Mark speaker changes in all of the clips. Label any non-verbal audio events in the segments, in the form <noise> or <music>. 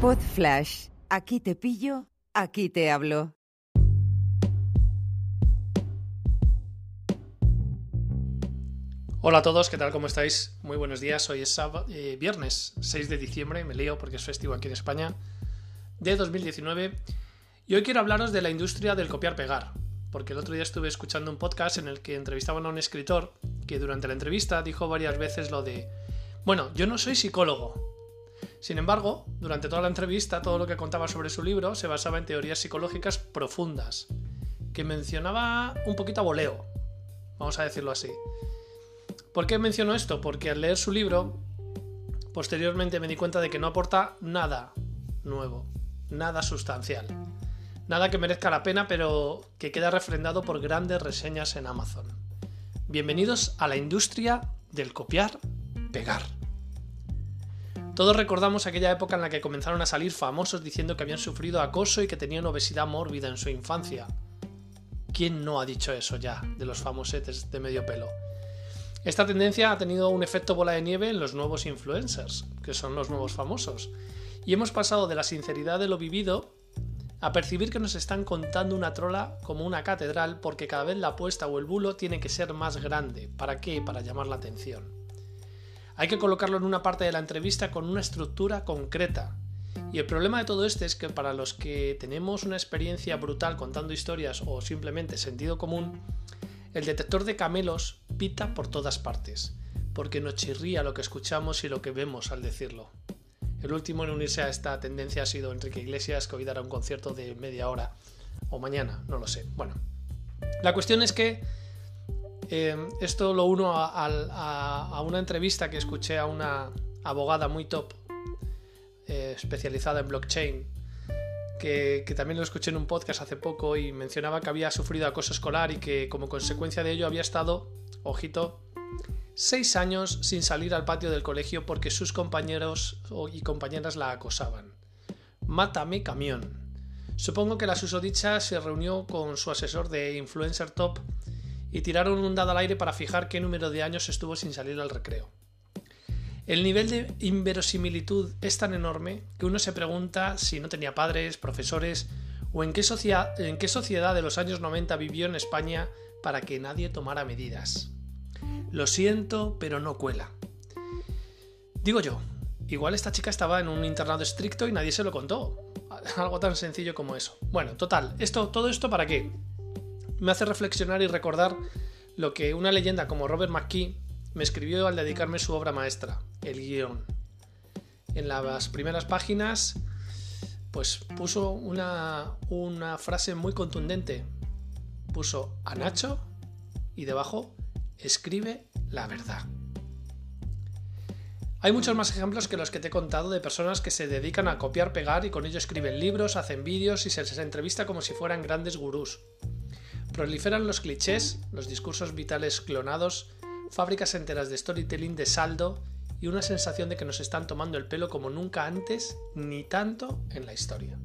Speaker 1: Pod Flash. Aquí te pillo, aquí te hablo.
Speaker 2: Hola a todos, ¿qué tal? ¿Cómo estáis? Muy buenos días. Hoy es sábado, eh, viernes 6 de diciembre, me lío porque es festivo aquí en España, de 2019. Y hoy quiero hablaros de la industria del copiar-pegar, porque el otro día estuve escuchando un podcast en el que entrevistaban a un escritor que durante la entrevista dijo varias veces lo de, bueno, yo no soy psicólogo. Sin embargo, durante toda la entrevista todo lo que contaba sobre su libro se basaba en teorías psicológicas profundas, que mencionaba un poquito a voleo, vamos a decirlo así. ¿Por qué menciono esto? Porque al leer su libro, posteriormente me di cuenta de que no aporta nada nuevo, nada sustancial. Nada que merezca la pena, pero que queda refrendado por grandes reseñas en Amazon. Bienvenidos a la industria del copiar, pegar. Todos recordamos aquella época en la que comenzaron a salir famosos diciendo que habían sufrido acoso y que tenían obesidad mórbida en su infancia. ¿Quién no ha dicho eso ya de los famosetes de medio pelo? Esta tendencia ha tenido un efecto bola de nieve en los nuevos influencers, que son los nuevos famosos, y hemos pasado de la sinceridad de lo vivido a percibir que nos están contando una trola como una catedral porque cada vez la apuesta o el bulo tiene que ser más grande. ¿Para qué? Para llamar la atención. Hay que colocarlo en una parte de la entrevista con una estructura concreta. Y el problema de todo esto es que para los que tenemos una experiencia brutal contando historias o simplemente sentido común, el detector de camelos pita por todas partes, porque nos chirría lo que escuchamos y lo que vemos al decirlo. El último en unirse a esta tendencia ha sido Enrique Iglesias, que hoy dará un concierto de media hora, o mañana, no lo sé. Bueno, la cuestión es que eh, esto lo uno a, una entrevista que escuché a una abogada muy top, eh, especializada en blockchain, que, que, también lo escuché en un podcast hace poco y mencionaba que había sufrido acoso escolar y que como consecuencia de ello había estado, ojito, seis años sin salir al patio del colegio porque sus compañeros y compañeras la acosaban. Mátame camión. Supongo que la susodicha se reunió con su asesor de influencer top y tiraron un dado al aire para fijar qué número de años estuvo sin salir al recreo. El nivel de inverosimilitud es tan enorme que uno se pregunta si no tenía padres, profesores o en qué, en qué sociedad de los años 90 vivió en España para que nadie tomara medidas. Lo siento, pero no cuela. Digo yo, igual esta chica estaba en un internado estricto y nadie se lo contó. <laughs> Algo tan sencillo como eso. Bueno, total, esto, todo esto para qué? Me hace reflexionar y recordar lo que una leyenda como Robert McKee me escribió al dedicarme su obra maestra, el guion. En las primeras páginas, pues puso una, una frase muy contundente. Puso a Nacho y debajo escribe la verdad. Hay muchos más ejemplos que los que te he contado de personas que se dedican a copiar, pegar y con ello escriben libros, hacen vídeos y se les entrevista como si fueran grandes gurús. Proliferan los clichés, los discursos vitales clonados, fábricas enteras de storytelling de saldo y una sensación de que nos están tomando el pelo como nunca antes ni tanto en la historia.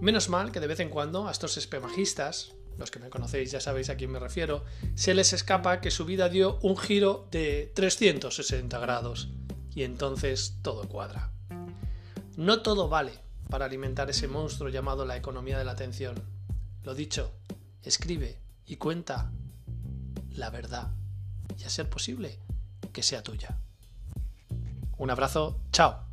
Speaker 2: Menos mal que de vez en cuando a estos espemajistas, los que me conocéis ya sabéis a quién me refiero, se les escapa que su vida dio un giro de 360 grados y entonces todo cuadra. No todo vale para alimentar ese monstruo llamado la economía de la atención. Lo dicho, escribe y cuenta la verdad y a ser posible que sea tuya. Un abrazo, chao.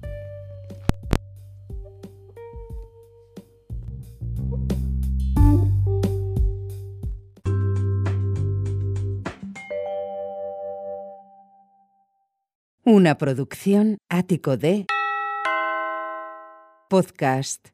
Speaker 1: Una producción ático de podcast